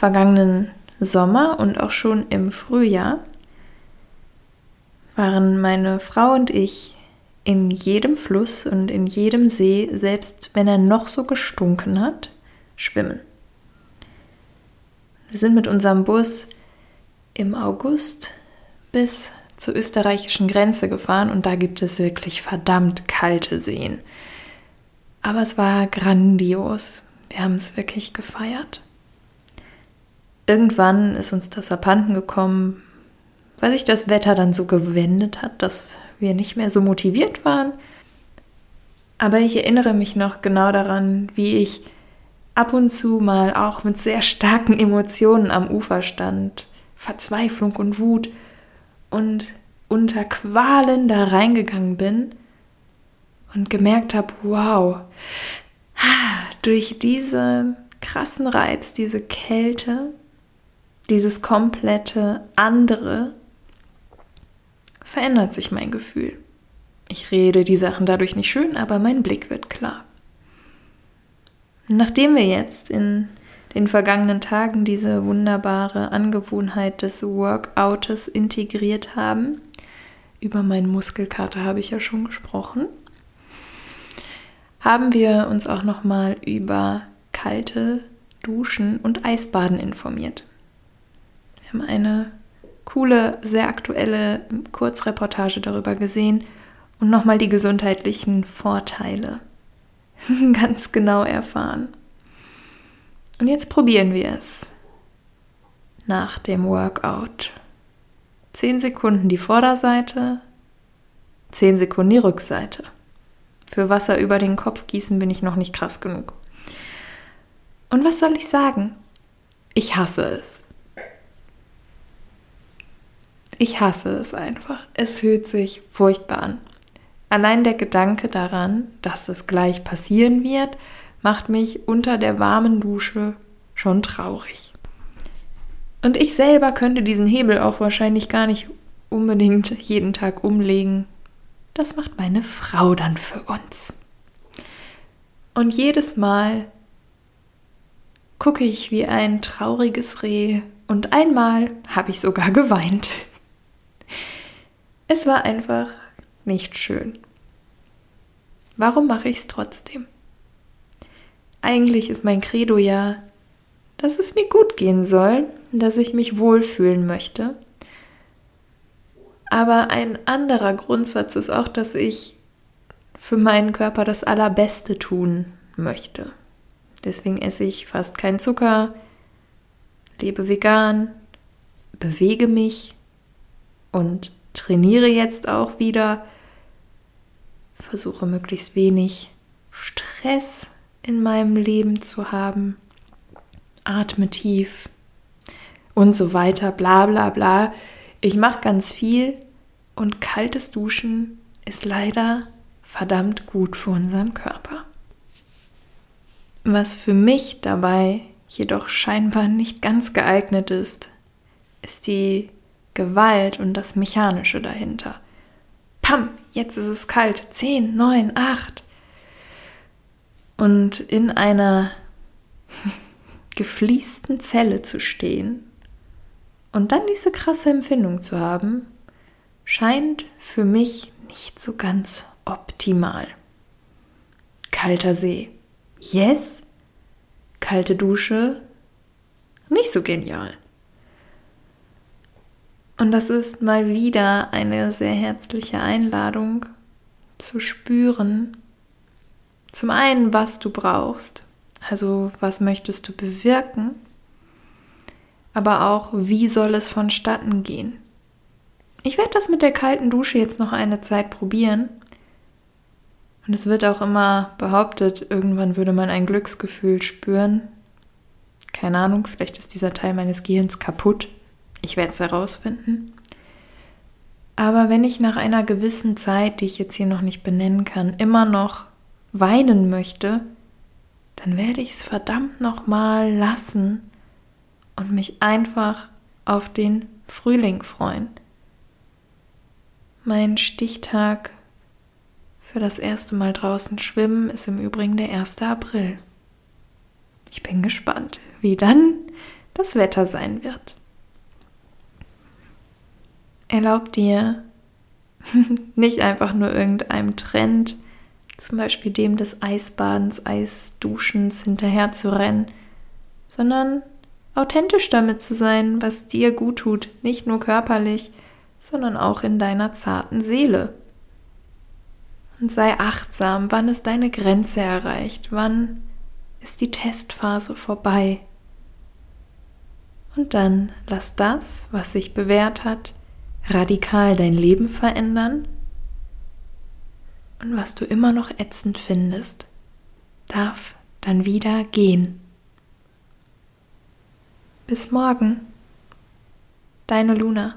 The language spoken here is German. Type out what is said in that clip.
vergangenen Sommer und auch schon im Frühjahr waren meine Frau und ich in jedem Fluss und in jedem See, selbst wenn er noch so gestunken hat, schwimmen. Wir sind mit unserem Bus im August bis zur österreichischen Grenze gefahren und da gibt es wirklich verdammt kalte Seen. Aber es war grandios. Wir haben es wirklich gefeiert. Irgendwann ist uns das abhanden gekommen, weil sich das Wetter dann so gewendet hat, dass wir nicht mehr so motiviert waren. Aber ich erinnere mich noch genau daran, wie ich ab und zu mal auch mit sehr starken Emotionen am Ufer stand, Verzweiflung und Wut und unter Qualen da reingegangen bin und gemerkt habe, wow, durch diesen krassen Reiz, diese Kälte, dieses komplette andere, verändert sich mein Gefühl. Ich rede die Sachen dadurch nicht schön, aber mein Blick wird klar. Nachdem wir jetzt in den vergangenen Tagen diese wunderbare Angewohnheit des Workoutes integriert haben, über meinen Muskelkater habe ich ja schon gesprochen, haben wir uns auch noch mal über kalte Duschen und Eisbaden informiert. Wir haben eine coole, sehr aktuelle Kurzreportage darüber gesehen und nochmal die gesundheitlichen Vorteile ganz genau erfahren. Und jetzt probieren wir es. Nach dem Workout. Zehn Sekunden die Vorderseite, zehn Sekunden die Rückseite. Für Wasser über den Kopf gießen bin ich noch nicht krass genug. Und was soll ich sagen? Ich hasse es. Ich hasse es einfach. Es fühlt sich furchtbar an. Allein der Gedanke daran, dass es gleich passieren wird, macht mich unter der warmen Dusche schon traurig. Und ich selber könnte diesen Hebel auch wahrscheinlich gar nicht unbedingt jeden Tag umlegen. Das macht meine Frau dann für uns. Und jedes Mal gucke ich wie ein trauriges Reh und einmal habe ich sogar geweint. Es war einfach nicht schön. Warum mache ich es trotzdem? Eigentlich ist mein Credo ja, dass es mir gut gehen soll, dass ich mich wohlfühlen möchte. Aber ein anderer Grundsatz ist auch, dass ich für meinen Körper das Allerbeste tun möchte. Deswegen esse ich fast keinen Zucker, lebe vegan, bewege mich und trainiere jetzt auch wieder, versuche möglichst wenig Stress in meinem Leben zu haben, atme tief und so weiter, bla bla bla. Ich mache ganz viel und kaltes Duschen ist leider verdammt gut für unseren Körper. Was für mich dabei jedoch scheinbar nicht ganz geeignet ist, ist die Gewalt und das Mechanische dahinter. Pam, jetzt ist es kalt. Zehn, neun, acht. Und in einer gefliesten Zelle zu stehen und dann diese krasse Empfindung zu haben, scheint für mich nicht so ganz optimal. Kalter See. Yes. Kalte Dusche. Nicht so genial. Und das ist mal wieder eine sehr herzliche Einladung zu spüren, zum einen, was du brauchst, also was möchtest du bewirken, aber auch, wie soll es vonstatten gehen. Ich werde das mit der kalten Dusche jetzt noch eine Zeit probieren. Und es wird auch immer behauptet, irgendwann würde man ein Glücksgefühl spüren. Keine Ahnung, vielleicht ist dieser Teil meines Gehirns kaputt. Ich werde es herausfinden. Aber wenn ich nach einer gewissen Zeit, die ich jetzt hier noch nicht benennen kann, immer noch weinen möchte, dann werde ich es verdammt nochmal lassen und mich einfach auf den Frühling freuen. Mein Stichtag für das erste Mal draußen schwimmen ist im Übrigen der 1. April. Ich bin gespannt, wie dann das Wetter sein wird. Erlaub dir nicht einfach nur irgendeinem Trend, zum Beispiel dem des Eisbadens, Eisduschens hinterher zu rennen, sondern authentisch damit zu sein, was dir gut tut, nicht nur körperlich, sondern auch in deiner zarten Seele. Und sei achtsam, wann ist deine Grenze erreicht, wann ist die Testphase vorbei. Und dann lass das, was sich bewährt hat, radikal dein Leben verändern. Und was du immer noch ätzend findest, darf dann wieder gehen. Bis morgen. Deine Luna.